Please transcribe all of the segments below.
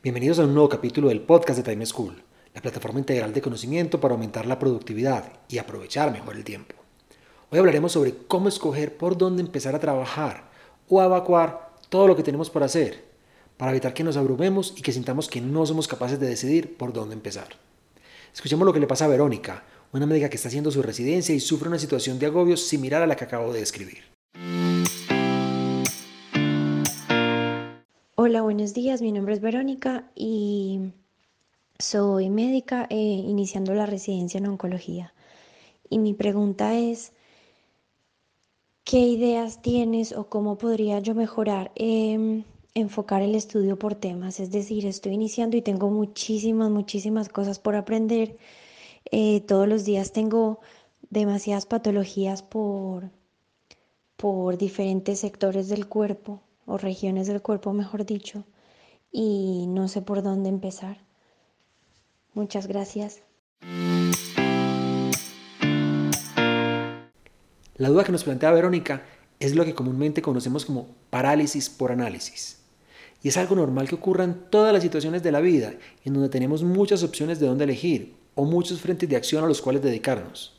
Bienvenidos a un nuevo capítulo del podcast de Time School, la plataforma integral de conocimiento para aumentar la productividad y aprovechar mejor el tiempo. Hoy hablaremos sobre cómo escoger por dónde empezar a trabajar o a evacuar todo lo que tenemos por hacer, para evitar que nos abrumemos y que sintamos que no somos capaces de decidir por dónde empezar. Escuchemos lo que le pasa a Verónica, una médica que está haciendo su residencia y sufre una situación de agobio similar a la que acabo de describir. Hola, buenos días. Mi nombre es Verónica y soy médica eh, iniciando la residencia en oncología. Y mi pregunta es, ¿qué ideas tienes o cómo podría yo mejorar em, enfocar el estudio por temas? Es decir, estoy iniciando y tengo muchísimas, muchísimas cosas por aprender. Eh, todos los días tengo demasiadas patologías por, por diferentes sectores del cuerpo o regiones del cuerpo, mejor dicho, y no sé por dónde empezar. Muchas gracias. La duda que nos plantea Verónica es lo que comúnmente conocemos como parálisis por análisis. Y es algo normal que ocurra en todas las situaciones de la vida, en donde tenemos muchas opciones de dónde elegir o muchos frentes de acción a los cuales dedicarnos.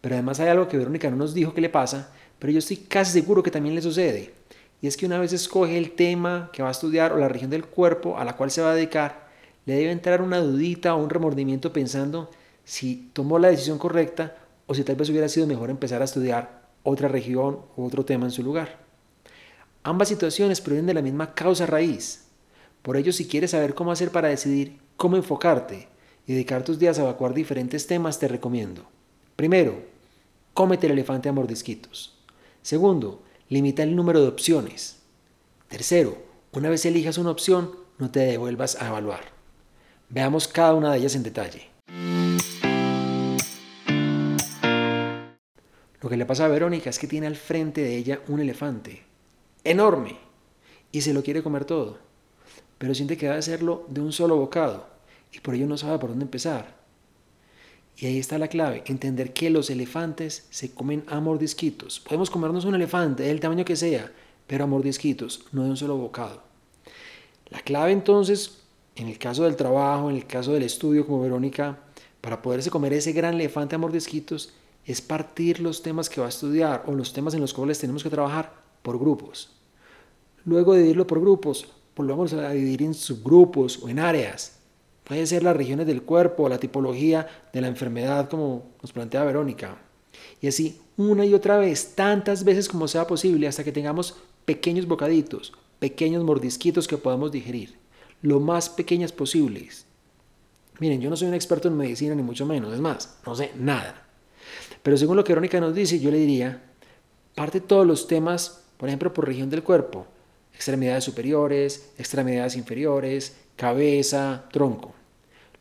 Pero además hay algo que Verónica no nos dijo que le pasa, pero yo estoy casi seguro que también le sucede, y es que una vez escoge el tema que va a estudiar o la región del cuerpo a la cual se va a dedicar, le debe entrar una dudita o un remordimiento pensando si tomó la decisión correcta o si tal vez hubiera sido mejor empezar a estudiar otra región u otro tema en su lugar. Ambas situaciones provienen de la misma causa raíz. Por ello, si quieres saber cómo hacer para decidir cómo enfocarte y dedicar tus días a evacuar diferentes temas, te recomiendo. Primero, cómete el elefante a mordisquitos. Segundo, limita el número de opciones. Tercero, una vez elijas una opción, no te devuelvas a evaluar. Veamos cada una de ellas en detalle. Lo que le pasa a Verónica es que tiene al frente de ella un elefante enorme y se lo quiere comer todo, pero siente que debe hacerlo de un solo bocado y por ello no sabe por dónde empezar. Y ahí está la clave, entender que los elefantes se comen a mordisquitos. Podemos comernos un elefante, del tamaño que sea, pero a mordisquitos, no de un solo bocado. La clave entonces, en el caso del trabajo, en el caso del estudio como Verónica, para poderse comer ese gran elefante a mordisquitos, es partir los temas que va a estudiar o los temas en los cuales tenemos que trabajar por grupos. Luego de dividirlo por grupos, volvemos a dividir en subgrupos o en áreas. Puede ser las regiones del cuerpo la tipología de la enfermedad, como nos plantea Verónica. Y así, una y otra vez, tantas veces como sea posible, hasta que tengamos pequeños bocaditos, pequeños mordisquitos que podamos digerir, lo más pequeñas posibles. Miren, yo no soy un experto en medicina, ni mucho menos, es más, no sé nada. Pero según lo que Verónica nos dice, yo le diría, parte todos los temas, por ejemplo, por región del cuerpo, extremidades superiores, extremidades inferiores, cabeza, tronco.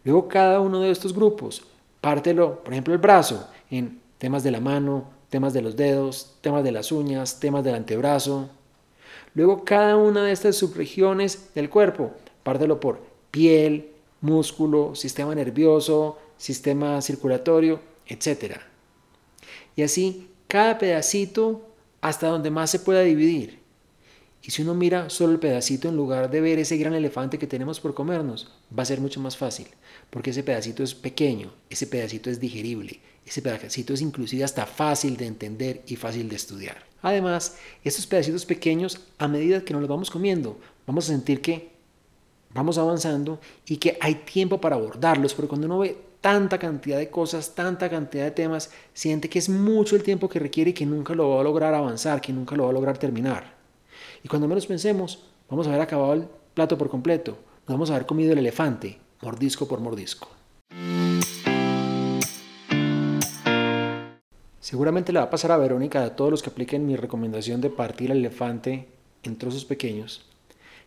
Luego cada uno de estos grupos, pártelo, por ejemplo, el brazo, en temas de la mano, temas de los dedos, temas de las uñas, temas del antebrazo. Luego cada una de estas subregiones del cuerpo, pártelo por piel, músculo, sistema nervioso, sistema circulatorio, etc. Y así cada pedacito hasta donde más se pueda dividir. Y si uno mira solo el pedacito en lugar de ver ese gran elefante que tenemos por comernos, va a ser mucho más fácil, porque ese pedacito es pequeño, ese pedacito es digerible, ese pedacito es inclusive hasta fácil de entender y fácil de estudiar. Además, estos pedacitos pequeños, a medida que nos los vamos comiendo, vamos a sentir que vamos avanzando y que hay tiempo para abordarlos, porque cuando uno ve tanta cantidad de cosas, tanta cantidad de temas, siente que es mucho el tiempo que requiere y que nunca lo va a lograr avanzar, que nunca lo va a lograr terminar. Y cuando menos pensemos, vamos a haber acabado el plato por completo, nos vamos a haber comido el elefante, mordisco por mordisco. Seguramente le va a pasar a Verónica a todos los que apliquen mi recomendación de partir el elefante en trozos pequeños,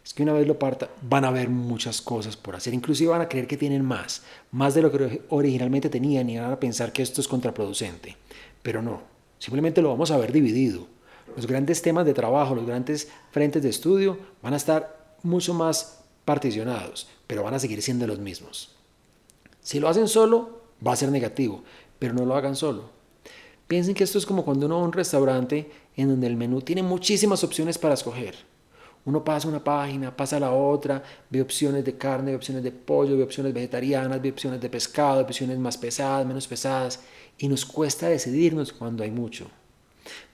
es que una vez lo parta van a haber muchas cosas por hacer, inclusive van a creer que tienen más, más de lo que originalmente tenían y van a pensar que esto es contraproducente, pero no, simplemente lo vamos a ver dividido. Los grandes temas de trabajo, los grandes frentes de estudio van a estar mucho más particionados, pero van a seguir siendo los mismos. Si lo hacen solo, va a ser negativo, pero no lo hagan solo. Piensen que esto es como cuando uno va a un restaurante en donde el menú tiene muchísimas opciones para escoger. Uno pasa una página, pasa la otra, ve opciones de carne, ve opciones de pollo, ve opciones vegetarianas, ve opciones de pescado, opciones más pesadas, menos pesadas, y nos cuesta decidirnos cuando hay mucho.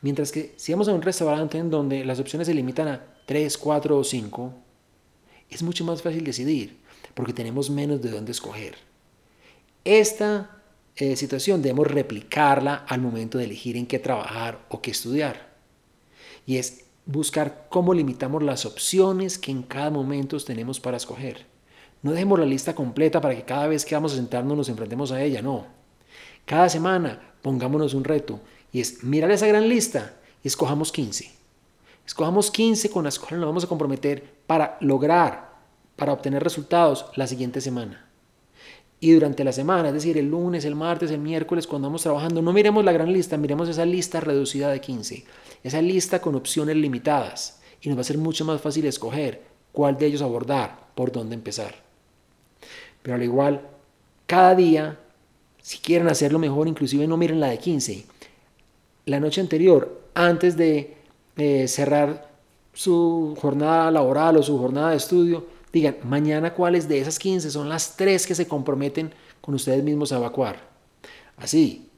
Mientras que si vamos a un restaurante en donde las opciones se limitan a 3, 4 o 5, es mucho más fácil decidir, porque tenemos menos de dónde escoger. Esta eh, situación debemos replicarla al momento de elegir en qué trabajar o qué estudiar. Y es buscar cómo limitamos las opciones que en cada momento tenemos para escoger. No dejemos la lista completa para que cada vez que vamos a sentarnos nos enfrentemos a ella, no. Cada semana pongámonos un reto y es mirar esa gran lista y escojamos 15. Escojamos 15 con las cuales nos vamos a comprometer para lograr, para obtener resultados la siguiente semana. Y durante la semana, es decir, el lunes, el martes, el miércoles, cuando vamos trabajando, no miremos la gran lista, miremos esa lista reducida de 15 esa lista con opciones limitadas y nos va a ser mucho más fácil escoger cuál de ellos abordar, por dónde empezar. Pero al igual, cada día, si quieren hacerlo mejor, inclusive no miren la de 15. La noche anterior, antes de eh, cerrar su jornada laboral o su jornada de estudio, digan, mañana cuáles de esas 15 son las tres que se comprometen con ustedes mismos a evacuar. Así,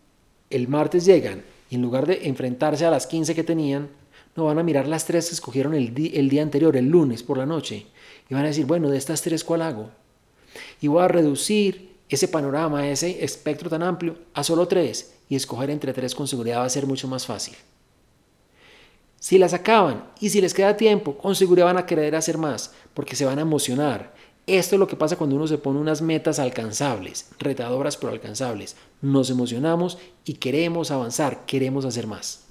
el martes llegan en lugar de enfrentarse a las 15 que tenían, no van a mirar las tres que escogieron el, el día anterior, el lunes por la noche, y van a decir, bueno, de estas tres, ¿cuál hago? Y voy a reducir ese panorama, ese espectro tan amplio, a solo tres, y escoger entre tres con seguridad va a ser mucho más fácil. Si las acaban y si les queda tiempo, con seguridad van a querer hacer más, porque se van a emocionar esto es lo que pasa cuando uno se pone unas metas alcanzables, retadoras pero alcanzables. Nos emocionamos y queremos avanzar, queremos hacer más.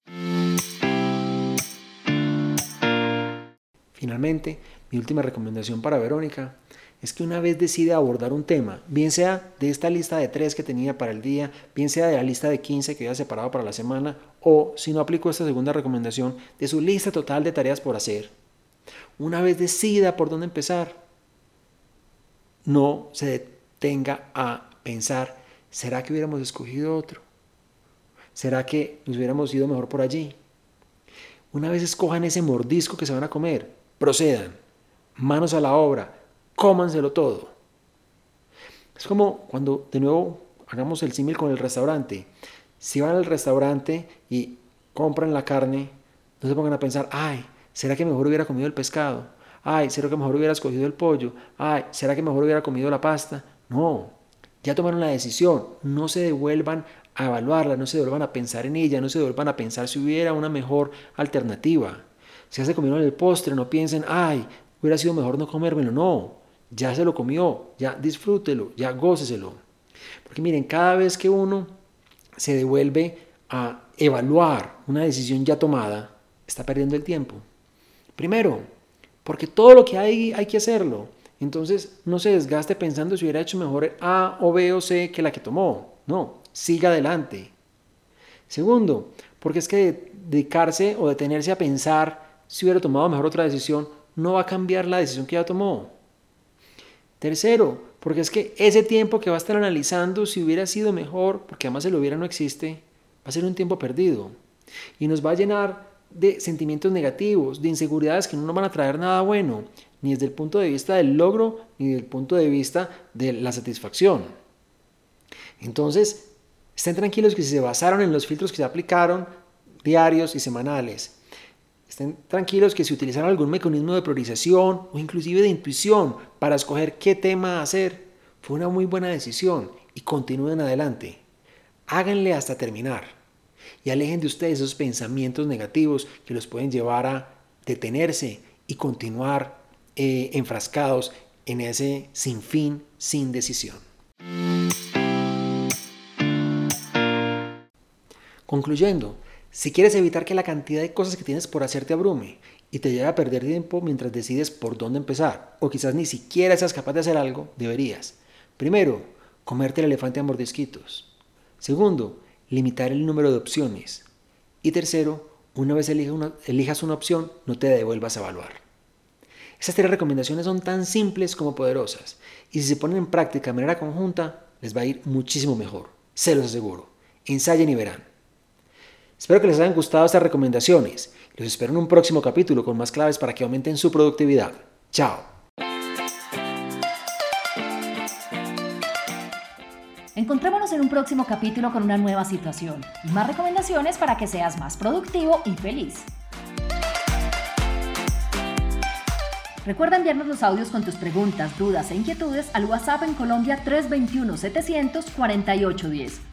Finalmente, mi última recomendación para Verónica es que una vez decide abordar un tema, bien sea de esta lista de tres que tenía para el día, bien sea de la lista de 15 que había separado para la semana, o si no aplico esta segunda recomendación, de su lista total de tareas por hacer, una vez decida por dónde empezar, no se detenga a pensar, ¿será que hubiéramos escogido otro? ¿Será que nos hubiéramos ido mejor por allí? Una vez escojan ese mordisco que se van a comer, procedan, manos a la obra, cómanselo todo. Es como cuando de nuevo hagamos el símil con el restaurante. Si van al restaurante y compran la carne, no se pongan a pensar, ay, ¿será que mejor hubiera comido el pescado? ay, ¿será que mejor hubiera escogido el pollo? Ay, ¿será que mejor hubiera comido la pasta? No, ya tomaron la decisión, no se devuelvan a evaluarla, no se devuelvan a pensar en ella, no se devuelvan a pensar si hubiera una mejor alternativa. Si ya se comieron el postre, no piensen, ay, hubiera sido mejor no comérmelo, no, ya se lo comió, ya disfrútelo, ya góceselo. Porque miren, cada vez que uno se devuelve a evaluar una decisión ya tomada, está perdiendo el tiempo. Primero, porque todo lo que hay hay que hacerlo. Entonces no se desgaste pensando si hubiera hecho mejor A o B o C que la que tomó. No, siga adelante. Segundo, porque es que dedicarse o detenerse a pensar si hubiera tomado mejor otra decisión no va a cambiar la decisión que ya tomó. Tercero, porque es que ese tiempo que va a estar analizando si hubiera sido mejor, porque además el hubiera no existe, va a ser un tiempo perdido. Y nos va a llenar de sentimientos negativos, de inseguridades que no nos van a traer nada bueno, ni desde el punto de vista del logro, ni desde el punto de vista de la satisfacción. Entonces, estén tranquilos que si se basaron en los filtros que se aplicaron, diarios y semanales, estén tranquilos que si utilizaron algún mecanismo de priorización o inclusive de intuición para escoger qué tema hacer, fue una muy buena decisión y continúen adelante. Háganle hasta terminar y alejen de ustedes esos pensamientos negativos que los pueden llevar a detenerse y continuar eh, enfrascados en ese sin fin, sin decisión. Concluyendo, si quieres evitar que la cantidad de cosas que tienes por hacer te abrume y te lleva a perder tiempo mientras decides por dónde empezar, o quizás ni siquiera seas capaz de hacer algo, deberías. Primero, comerte el elefante a mordisquitos. Segundo, limitar el número de opciones. Y tercero, una vez elijas una opción, no te devuelvas a evaluar. Estas tres recomendaciones son tan simples como poderosas y si se ponen en práctica de manera conjunta, les va a ir muchísimo mejor. Se los aseguro. Ensayen y verán. Espero que les hayan gustado estas recomendaciones. Los espero en un próximo capítulo con más claves para que aumenten su productividad. Chao. Encontrémonos en un próximo capítulo con una nueva situación y más recomendaciones para que seas más productivo y feliz. Recuerda enviarnos los audios con tus preguntas, dudas e inquietudes al WhatsApp en Colombia 321-700-4810